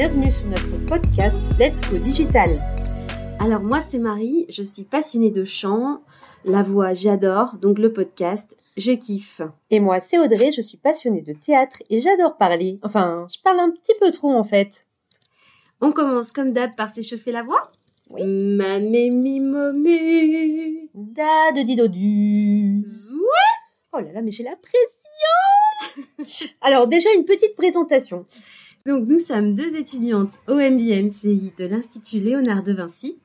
bienvenue sur notre podcast Let's Go Digital. Alors moi c'est Marie, je suis passionnée de chant, la voix j'adore, donc le podcast je kiffe. Et moi c'est Audrey, je suis passionnée de théâtre et j'adore parler. Enfin, je parle un petit peu trop en fait. On commence comme d'hab par s'échauffer la voix Oui. Ma mi momu. Da de di do du. Zoué Oh là là, mais j'ai la pression Alors déjà une petite présentation. Donc nous sommes deux étudiantes au MBMCI de l'Institut Léonard de Vinci,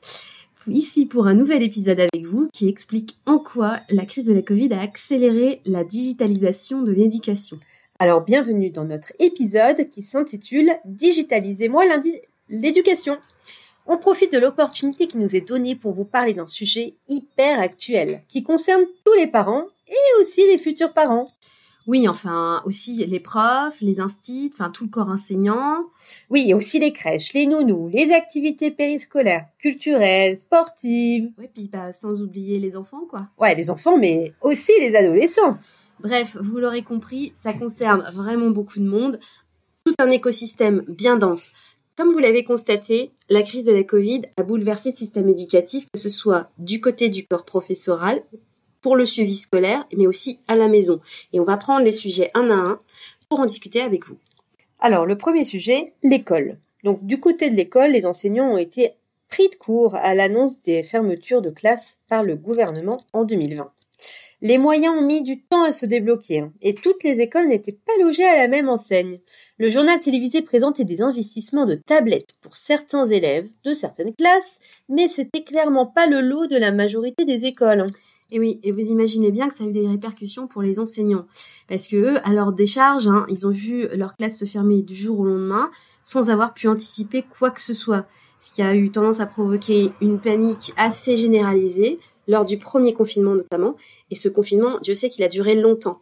ici pour un nouvel épisode avec vous qui explique en quoi la crise de la Covid a accéléré la digitalisation de l'éducation. Alors bienvenue dans notre épisode qui s'intitule Digitalisez-moi l'éducation. On profite de l'opportunité qui nous est donnée pour vous parler d'un sujet hyper actuel qui concerne tous les parents et aussi les futurs parents. Oui, enfin aussi les profs, les instits, enfin tout le corps enseignant. Oui, et aussi les crèches, les nounous, les activités périscolaires, culturelles, sportives. Ouais, puis bah, sans oublier les enfants quoi. Ouais, les enfants, mais aussi les adolescents. Bref, vous l'aurez compris, ça concerne vraiment beaucoup de monde, tout un écosystème bien dense. Comme vous l'avez constaté, la crise de la Covid a bouleversé le système éducatif, que ce soit du côté du corps professoral, pour le suivi scolaire, mais aussi à la maison. Et on va prendre les sujets un à un pour en discuter avec vous. Alors, le premier sujet, l'école. Donc, du côté de l'école, les enseignants ont été pris de court à l'annonce des fermetures de classes par le gouvernement en 2020. Les moyens ont mis du temps à se débloquer hein, et toutes les écoles n'étaient pas logées à la même enseigne. Le journal télévisé présentait des investissements de tablettes pour certains élèves de certaines classes, mais c'était clairement pas le lot de la majorité des écoles. hein. Et oui, et vous imaginez bien que ça a eu des répercussions pour les enseignants. Parce que eux, à leur décharge, hein, ils ont vu leur classe se fermer du jour au lendemain sans avoir pu anticiper quoi que ce soit. Ce qui a eu tendance à provoquer une panique assez généralisée lors du premier confinement notamment. Et ce confinement, Dieu sait qu'il a duré longtemps.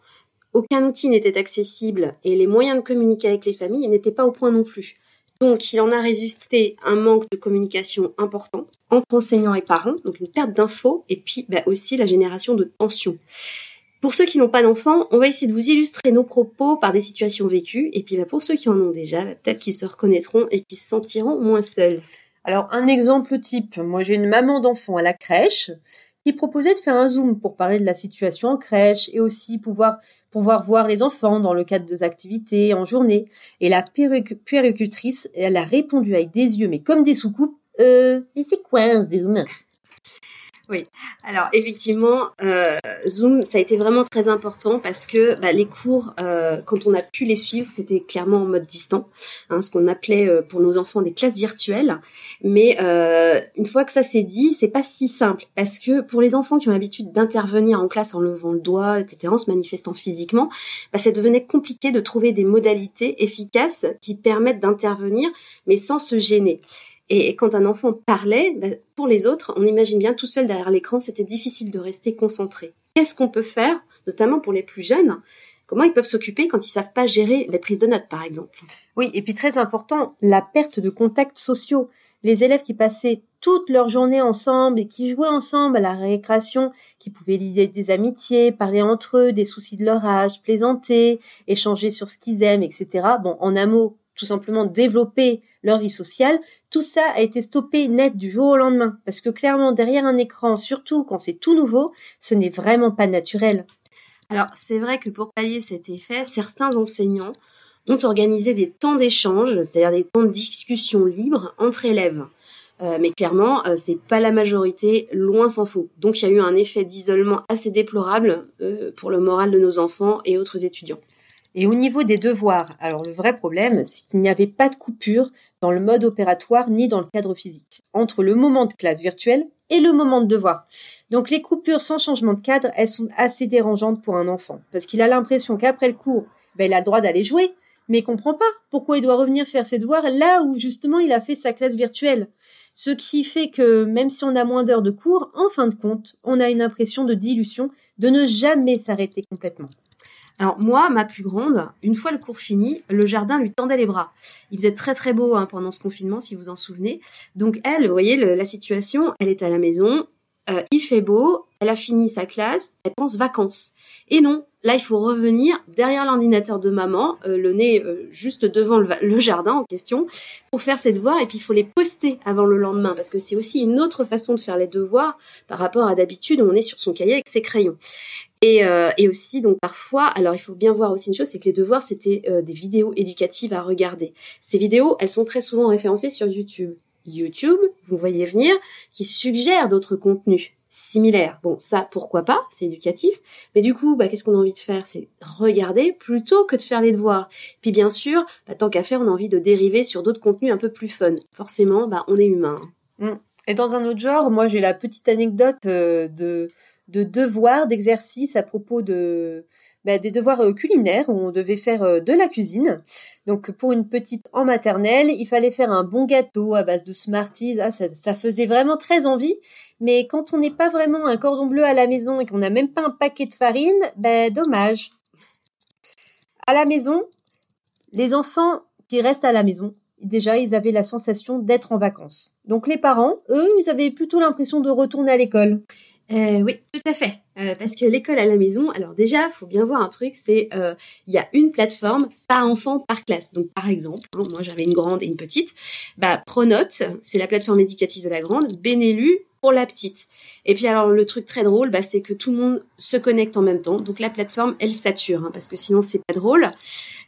Aucun outil n'était accessible et les moyens de communiquer avec les familles n'étaient pas au point non plus. Donc, il en a résulté un manque de communication important entre enseignants et parents, donc une perte d'infos, et puis bah, aussi la génération de tensions. Pour ceux qui n'ont pas d'enfants, on va essayer de vous illustrer nos propos par des situations vécues, et puis bah, pour ceux qui en ont déjà, bah, peut-être qu'ils se reconnaîtront et qu'ils se sentiront moins seuls. Alors, un exemple type. Moi, j'ai une maman d'enfant à la crèche qui proposait de faire un zoom pour parler de la situation en crèche et aussi pouvoir pouvoir voir les enfants dans le cadre des activités en journée. Et la puéric- puéricultrice, elle a répondu avec des yeux, mais comme des soucoupes, euh, mais c'est quoi un zoom? Alors effectivement, euh, Zoom, ça a été vraiment très important parce que bah, les cours, euh, quand on a pu les suivre, c'était clairement en mode distant, hein, ce qu'on appelait euh, pour nos enfants des classes virtuelles. Mais euh, une fois que ça s'est dit, c'est pas si simple parce que pour les enfants qui ont l'habitude d'intervenir en classe en levant le doigt, etc., en se manifestant physiquement, bah, ça devenait compliqué de trouver des modalités efficaces qui permettent d'intervenir, mais sans se gêner. Et quand un enfant parlait, bah, pour les autres, on imagine bien tout seul derrière l'écran, c'était difficile de rester concentré. Qu'est-ce qu'on peut faire, notamment pour les plus jeunes? Comment ils peuvent s'occuper quand ils savent pas gérer les prises de notes, par exemple? Oui, et puis très important, la perte de contacts sociaux. Les élèves qui passaient toute leur journée ensemble et qui jouaient ensemble à la récréation, qui pouvaient lier des amitiés, parler entre eux des soucis de leur âge, plaisanter, échanger sur ce qu'ils aiment, etc. Bon, en un mot, tout simplement développer leur vie sociale, tout ça a été stoppé net du jour au lendemain. Parce que clairement, derrière un écran, surtout quand c'est tout nouveau, ce n'est vraiment pas naturel. Alors, c'est vrai que pour pallier cet effet, certains enseignants ont organisé des temps d'échange, c'est-à-dire des temps de discussion libre entre élèves. Euh, mais clairement, euh, c'est pas la majorité, loin s'en faut. Donc, il y a eu un effet d'isolement assez déplorable euh, pour le moral de nos enfants et autres étudiants. Et au niveau des devoirs, alors le vrai problème, c'est qu'il n'y avait pas de coupure dans le mode opératoire ni dans le cadre physique, entre le moment de classe virtuelle et le moment de devoir. Donc les coupures sans changement de cadre, elles sont assez dérangeantes pour un enfant, parce qu'il a l'impression qu'après le cours, ben, il a le droit d'aller jouer, mais il comprend pas pourquoi il doit revenir faire ses devoirs là où justement il a fait sa classe virtuelle. Ce qui fait que même si on a moins d'heures de cours, en fin de compte, on a une impression de dilution, de ne jamais s'arrêter complètement. Alors moi, ma plus grande, une fois le cours fini, le jardin lui tendait les bras. Il faisait très très beau hein, pendant ce confinement, si vous en souvenez. Donc elle, vous voyez la situation, elle est à la maison, euh, il fait beau, elle a fini sa classe, elle pense vacances. Et non, là, il faut revenir derrière l'ordinateur de maman, euh, le nez euh, juste devant le, jardin en question, pour faire ses devoirs. Et puis, il faut les poster avant le lendemain, parce que c'est aussi une autre façon de faire les devoirs par rapport à d'habitude où on est sur son cahier avec ses crayons. Et, euh, et, aussi, donc parfois, alors il faut bien voir aussi une chose, c'est que les devoirs, c'était des vidéos éducatives à regarder. Ces vidéos, elles sont très souvent référencées sur YouTube. YouTube, vous voyez venir, qui suggère d'autres contenus similaires. Bon, ça, pourquoi pas, c'est éducatif. Mais du coup, bah, qu'est-ce qu'on a envie de faire? C'est regarder plutôt que de faire les devoirs. Puis bien sûr, bah, tant qu'à faire, on a envie de dériver sur d'autres contenus un peu plus fun. Forcément, bah, on est humain. Mm. Et dans un autre genre, moi j'ai la petite anecdote euh, de, de devoirs, d'exercices à propos de bah, des devoirs euh, culinaires où on devait faire euh, de la cuisine. Donc pour une petite en maternelle, il fallait faire un bon gâteau à base de Smarties. Ah, ça, faisait vraiment très envie. Mais quand on n'est pas vraiment un cordon bleu à la maison et qu'on n'a même pas un paquet de farine, ben dommage. À la maison, les enfants qui restent à la maison, déjà, ils avaient la sensation d'être en vacances. Donc les parents, eux, ils avaient plutôt l'impression de retourner à l'école. Euh, oui, tout à fait. Euh, parce que l'école à la maison, alors déjà, faut bien voir un truc, c'est euh, il y a une plateforme par enfant par classe. Donc par exemple, moi j'avais une grande et une petite, bah Pronote, c'est la plateforme éducative de la grande, Benelu pour la petite. Et puis alors le truc très drôle, bah, c'est que tout le monde se connecte en même temps. Donc la plateforme, elle sature, hein, parce que sinon c'est pas drôle.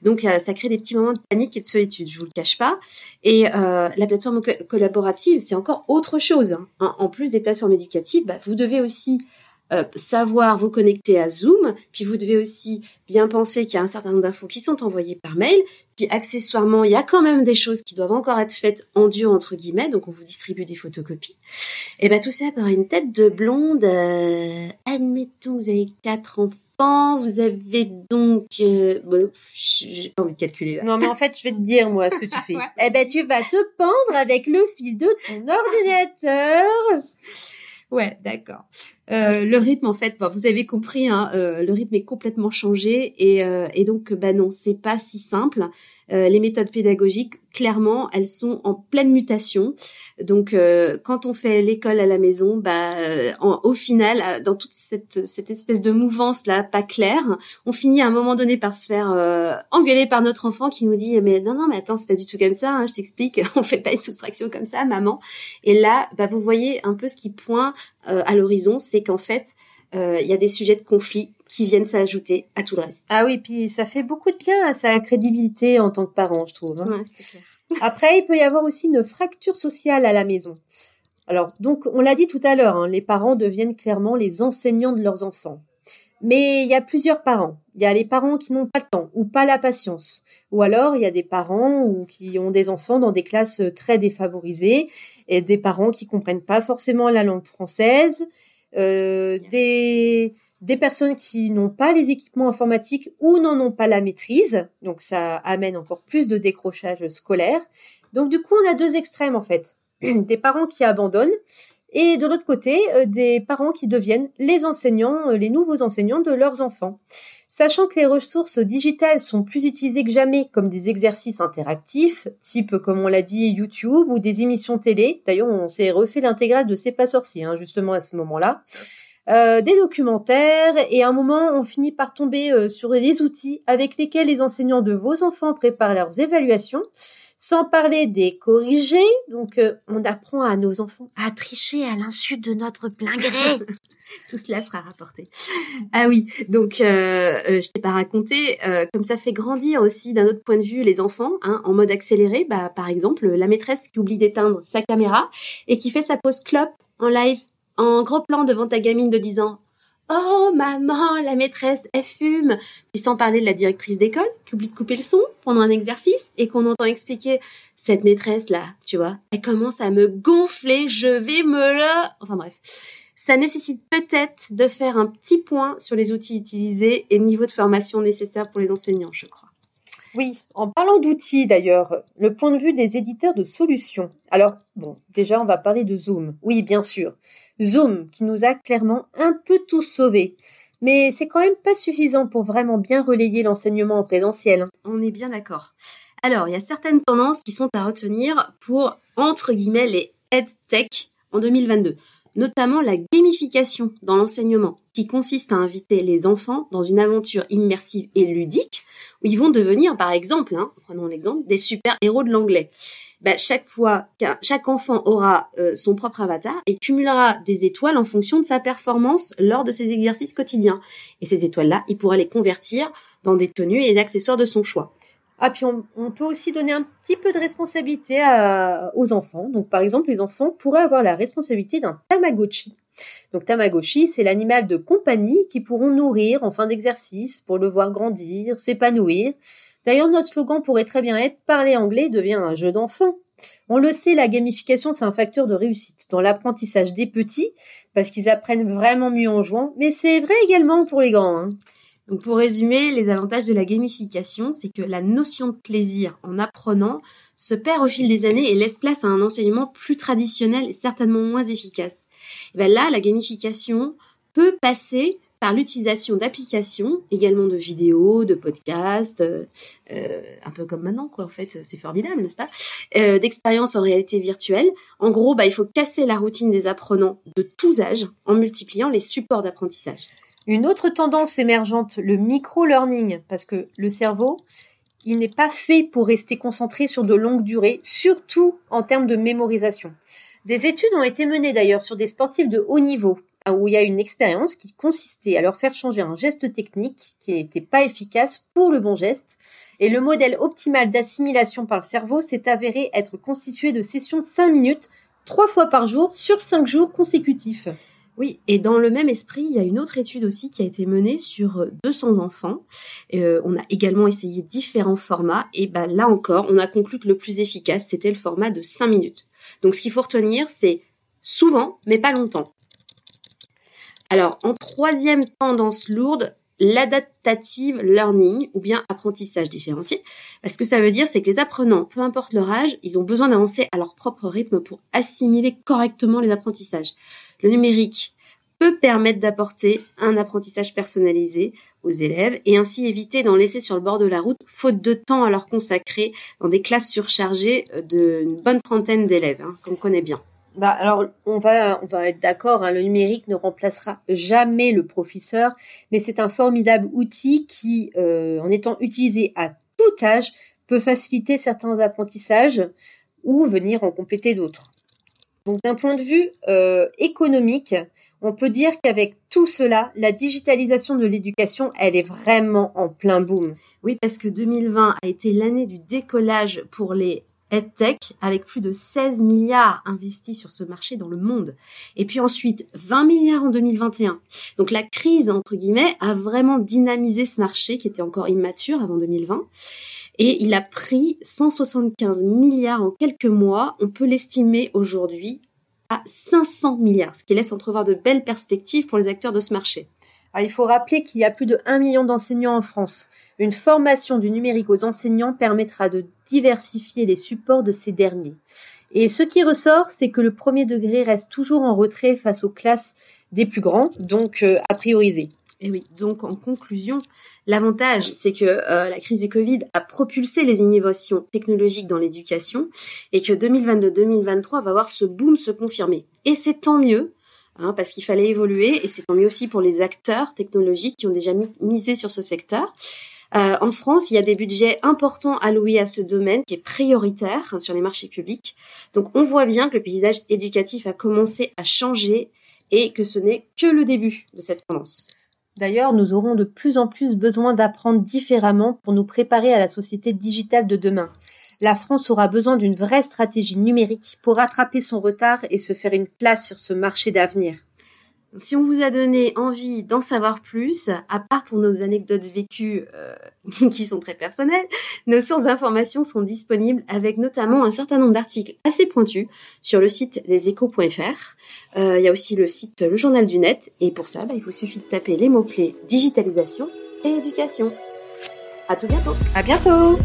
Donc euh, ça crée des petits moments de panique et de solitude, je vous le cache pas. Et la plateforme collaborative, c'est encore autre chose. Hein. En plus des plateformes éducatives, bah, vous devez aussi euh, savoir vous connecter à Zoom, puis vous devez aussi bien penser qu'il y a un certain nombre d'infos qui sont envoyées par mail, puis accessoirement, il y a quand même des choses qui doivent encore être faites en dur entre guillemets, donc on vous distribue des photocopies. Et ben tout ça par une tête de blonde. Euh, admettons, vous avez quatre enfants, vous avez donc, euh, bon, j'ai pas envie de calculer là. Non mais en fait, je vais te dire moi ce que tu fais. eh ben tu vas te pendre avec le fil de ton ordinateur. Ouais, d'accord. Euh, le rythme, en fait, vous avez compris, hein, euh, le rythme est complètement changé et, euh, et donc, bah non, c'est pas si simple. Euh, les méthodes pédagogiques, clairement, elles sont en pleine mutation. Donc, euh, quand on fait l'école à la maison, bah, au final, dans toute cette, cette espèce de mouvance là, pas claire, on finit à un moment donné par se faire engueuler par notre enfant qui nous dit mais non non mais attends c'est pas du tout comme ça, hein, je t'explique, on fait pas une soustraction comme ça, maman. Et là, bah, vous voyez un peu ce qui pointe à l'horizon, c'est qu'en fait, euh, il y a des sujets de conflit qui viennent s'ajouter à tout le reste. Ah oui, puis ça fait beaucoup de bien à sa crédibilité en tant que parent, je trouve. Hein. Après, il peut y avoir aussi une fracture sociale à la maison. Alors, donc, on l'a dit tout à l'heure, hein, les parents deviennent clairement les enseignants de leurs enfants. Mais il y a plusieurs parents. Il y a les parents qui n'ont pas le temps ou pas la patience. Ou alors, il y a des parents ou qui ont des enfants dans des classes très défavorisées et des parents qui comprennent pas forcément la langue française euh, des, des personnes qui n'ont pas les équipements informatiques ou n'en ont pas la maîtrise. Donc ça amène encore plus de décrochage scolaire. Donc du coup, on a deux extrêmes en fait. Des parents qui abandonnent et de l'autre côté, euh, des parents qui deviennent les enseignants, euh, les nouveaux enseignants de leurs enfants. Sachant que les ressources digitales sont plus utilisées que jamais comme des exercices interactifs, type, comme on l'a dit, YouTube ou des émissions télé. D'ailleurs, on s'est refait l'intégrale de C'est pas sorcier, hein, justement, à ce moment-là. Euh, des documentaires et à un moment on finit par tomber euh, sur les outils avec lesquels les enseignants de vos enfants préparent leurs évaluations, sans parler des corrigés. Donc euh, on apprend à nos enfants à tricher à l'insu de notre plein gré. Tout cela sera rapporté. Ah oui, donc euh, je t'ai pas raconté, comme ça fait grandir aussi d'un autre point de vue les enfants, hein, en mode accéléré. Bah par exemple la maîtresse qui oublie d'éteindre sa caméra et qui fait sa pause clope en live en gros plan devant ta gamine de 10 ans. Oh maman, la maîtresse, elle fume. Puis sans parler de la directrice d'école qui oublie de couper le son pendant un exercice et qu'on entend expliquer cette maîtresse là, tu vois, elle commence à me gonfler, je vais me la... Enfin bref. Ça nécessite peut-être de faire un petit point sur les outils utilisés et le niveau de formation nécessaire pour les enseignants, je crois. Oui, en parlant d'outils d'ailleurs, le point de vue des éditeurs de solutions. Alors, bon, déjà on va parler de Zoom. Oui, bien sûr. Zoom qui nous a clairement un peu tous sauvés. Mais c'est quand même pas suffisant pour vraiment bien relayer l'enseignement en présentiel. On est bien d'accord. Alors, il y a certaines tendances qui sont à retenir pour, entre guillemets, les EdTech en 2022. Notamment la gamification dans l'enseignement, qui consiste à inviter les enfants dans une aventure immersive et ludique, où ils vont devenir, par exemple, hein, prenons l'exemple, des super-héros de l'anglais. Bah, chaque fois chaque enfant aura euh, son propre avatar et cumulera des étoiles en fonction de sa performance lors de ses exercices quotidiens. Et ces étoiles-là, il pourra les convertir dans des tenues et d'accessoires de son choix. Ah, puis on, peut aussi donner un petit peu de responsabilité aux enfants. Donc, par exemple, les enfants pourraient avoir la responsabilité d'un Tamagotchi. Donc, Tamagotchi, c'est l'animal de compagnie qui pourront nourrir en fin d'exercice pour le voir grandir, s'épanouir. D'ailleurs, notre slogan pourrait très bien être Parler anglais devient un jeu d'enfant. On le sait, la gamification, c'est un facteur de réussite dans l'apprentissage des petits, parce qu'ils apprennent vraiment mieux en jouant, mais c'est vrai également pour les grands. Hein. Donc pour résumer, les avantages de la gamification, c'est que la notion de plaisir en apprenant se perd au fil des années et laisse place à un enseignement plus traditionnel et certainement moins efficace. Et ben là, la gamification peut passer par l'utilisation d'applications, également de vidéos, de podcasts, euh, euh, un peu comme maintenant, quoi. En fait, c'est formidable, n'est-ce pas? Euh, D'expériences en réalité virtuelle. En gros, bah, il faut casser la routine des apprenants de tous âges en multipliant les supports d'apprentissage. Une autre tendance émergente, le micro-learning, parce que le cerveau, il n'est pas fait pour rester concentré sur de longues durées, surtout en termes de mémorisation. Des études ont été menées d'ailleurs sur des sportifs de haut niveau, où il y a une expérience qui consistait à leur faire changer un geste technique qui n'était pas efficace pour le bon geste. Et le modèle optimal d'assimilation par le cerveau s'est avéré être constitué de sessions de 5 minutes, trois fois par jour, sur 5 jours consécutifs. Oui, et dans le même esprit, il y a une autre étude aussi qui a été menée sur 200 enfants. Euh, on a également essayé différents formats, et ben là encore, on a conclu que le plus efficace, c'était le format de 5 minutes. Donc ce qu'il faut retenir, c'est souvent, mais pas longtemps. Alors, en troisième tendance lourde, l'adaptative learning ou bien apprentissage différencié. Ce que ça veut dire, c'est que les apprenants, peu importe leur âge, ils ont besoin d'avancer à leur propre rythme pour assimiler correctement les apprentissages. Le numérique peut permettre d'apporter un apprentissage personnalisé aux élèves et ainsi éviter d'en laisser sur le bord de la route, faute de temps à leur consacrer dans des classes surchargées d'une bonne trentaine d'élèves, hein, qu'on connaît bien. Bah alors on va on va être d'accord, hein, le numérique ne remplacera jamais le professeur, mais c'est un formidable outil qui, euh, en étant utilisé à tout âge, peut faciliter certains apprentissages ou venir en compléter d'autres. Donc d'un point de vue euh, économique, on peut dire qu'avec tout cela, la digitalisation de l'éducation, elle est vraiment en plein boom. Oui, parce que 2020 a été l'année du décollage pour les EdTech avec plus de 16 milliards investis sur ce marché dans le monde. Et puis ensuite 20 milliards en 2021. Donc la crise, entre guillemets, a vraiment dynamisé ce marché qui était encore immature avant 2020 et il a pris 175 milliards en quelques mois. On peut l'estimer aujourd'hui à 500 milliards, ce qui laisse entrevoir de belles perspectives pour les acteurs de ce marché. Ah, il faut rappeler qu'il y a plus de 1 million d'enseignants en France. Une formation du numérique aux enseignants permettra de diversifier les supports de ces derniers. Et ce qui ressort, c'est que le premier degré reste toujours en retrait face aux classes des plus grands, donc euh, à. Et oui, donc en conclusion, L'avantage, c'est que euh, la crise du Covid a propulsé les innovations technologiques dans l'éducation et que 2022-2023 va voir ce boom se confirmer. Et c'est tant mieux, hein, parce qu'il fallait évoluer, et c'est tant mieux aussi pour les acteurs technologiques qui ont déjà misé sur ce secteur. Euh, en France, il y a des budgets importants alloués à ce domaine qui est prioritaire hein, sur les marchés publics. Donc on voit bien que le paysage éducatif a commencé à changer et que ce n'est que le début de cette tendance. D'ailleurs, nous aurons de plus en plus besoin d'apprendre différemment pour nous préparer à la société digitale de demain. La France aura besoin d'une vraie stratégie numérique pour rattraper son retard et se faire une place sur ce marché d'avenir. Si on vous a donné envie d'en savoir plus, à part pour nos anecdotes vécues euh, qui sont très personnelles, nos sources d'informations sont disponibles avec notamment un certain nombre d'articles assez pointus sur le site leséchos.fr. Euh, il y a aussi le site Le Journal du Net et pour ça, bah, il vous suffit de taper les mots-clés digitalisation et éducation. À tout bientôt. À bientôt.